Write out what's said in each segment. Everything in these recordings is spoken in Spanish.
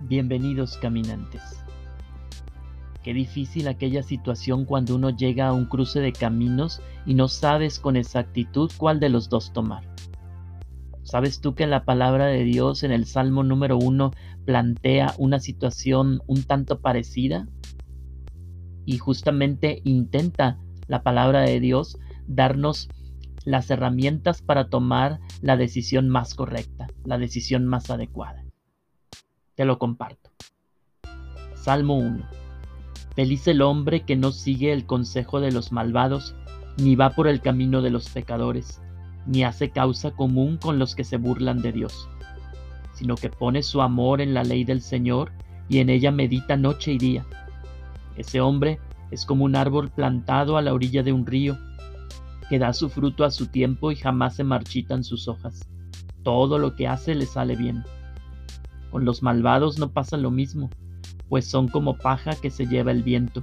Bienvenidos caminantes. Qué difícil aquella situación cuando uno llega a un cruce de caminos y no sabes con exactitud cuál de los dos tomar. ¿Sabes tú que la palabra de Dios en el Salmo número uno plantea una situación un tanto parecida? Y justamente intenta la palabra de Dios darnos las herramientas para tomar la decisión más correcta, la decisión más adecuada. Lo comparto. Salmo 1. Feliz el hombre que no sigue el consejo de los malvados, ni va por el camino de los pecadores, ni hace causa común con los que se burlan de Dios, sino que pone su amor en la ley del Señor y en ella medita noche y día. Ese hombre es como un árbol plantado a la orilla de un río, que da su fruto a su tiempo y jamás se marchitan sus hojas. Todo lo que hace le sale bien. Con los malvados no pasa lo mismo, pues son como paja que se lleva el viento.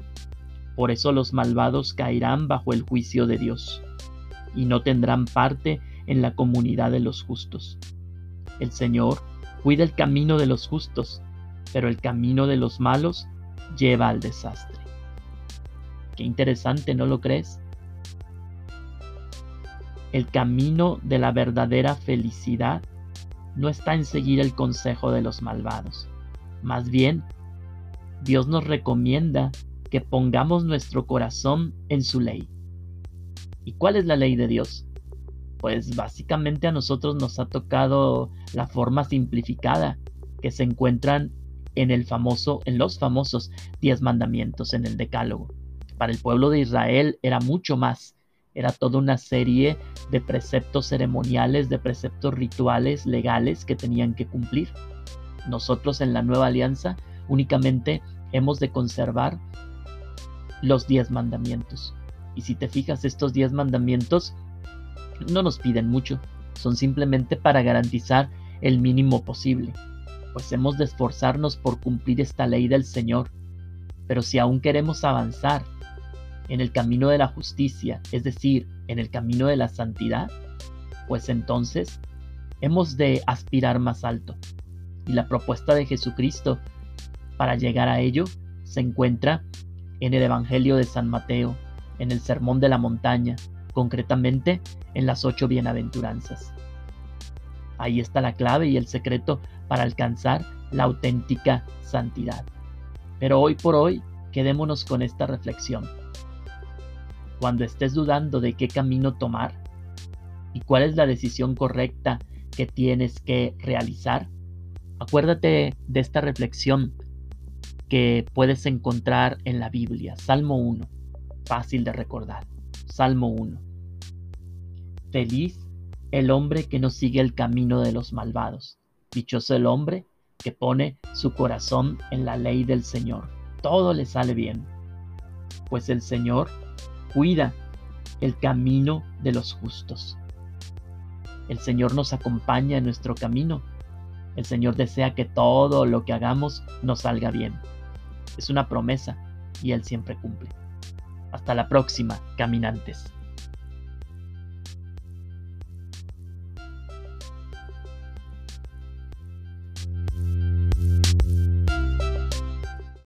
Por eso los malvados caerán bajo el juicio de Dios, y no tendrán parte en la comunidad de los justos. El Señor cuida el camino de los justos, pero el camino de los malos lleva al desastre. Qué interesante, ¿no lo crees? El camino de la verdadera felicidad no está en seguir el consejo de los malvados. Más bien, Dios nos recomienda que pongamos nuestro corazón en su ley. ¿Y cuál es la ley de Dios? Pues básicamente a nosotros nos ha tocado la forma simplificada que se encuentran en el famoso en los famosos diez mandamientos en el Decálogo. Para el pueblo de Israel era mucho más era toda una serie de preceptos ceremoniales, de preceptos rituales, legales que tenían que cumplir. Nosotros en la nueva alianza únicamente hemos de conservar los diez mandamientos. Y si te fijas, estos diez mandamientos no nos piden mucho, son simplemente para garantizar el mínimo posible, pues hemos de esforzarnos por cumplir esta ley del Señor. Pero si aún queremos avanzar en el camino de la justicia, es decir, en el camino de la santidad, pues entonces hemos de aspirar más alto. Y la propuesta de Jesucristo para llegar a ello se encuentra en el Evangelio de San Mateo, en el Sermón de la Montaña, concretamente en las ocho bienaventuranzas. Ahí está la clave y el secreto para alcanzar la auténtica santidad. Pero hoy por hoy, quedémonos con esta reflexión cuando estés dudando de qué camino tomar y cuál es la decisión correcta que tienes que realizar, acuérdate de esta reflexión que puedes encontrar en la Biblia, Salmo 1, fácil de recordar, Salmo 1. Feliz el hombre que no sigue el camino de los malvados, dichoso el hombre que pone su corazón en la ley del Señor, todo le sale bien, pues el Señor cuida el camino de los justos. El Señor nos acompaña en nuestro camino. El Señor desea que todo lo que hagamos nos salga bien. Es una promesa y Él siempre cumple. Hasta la próxima, caminantes.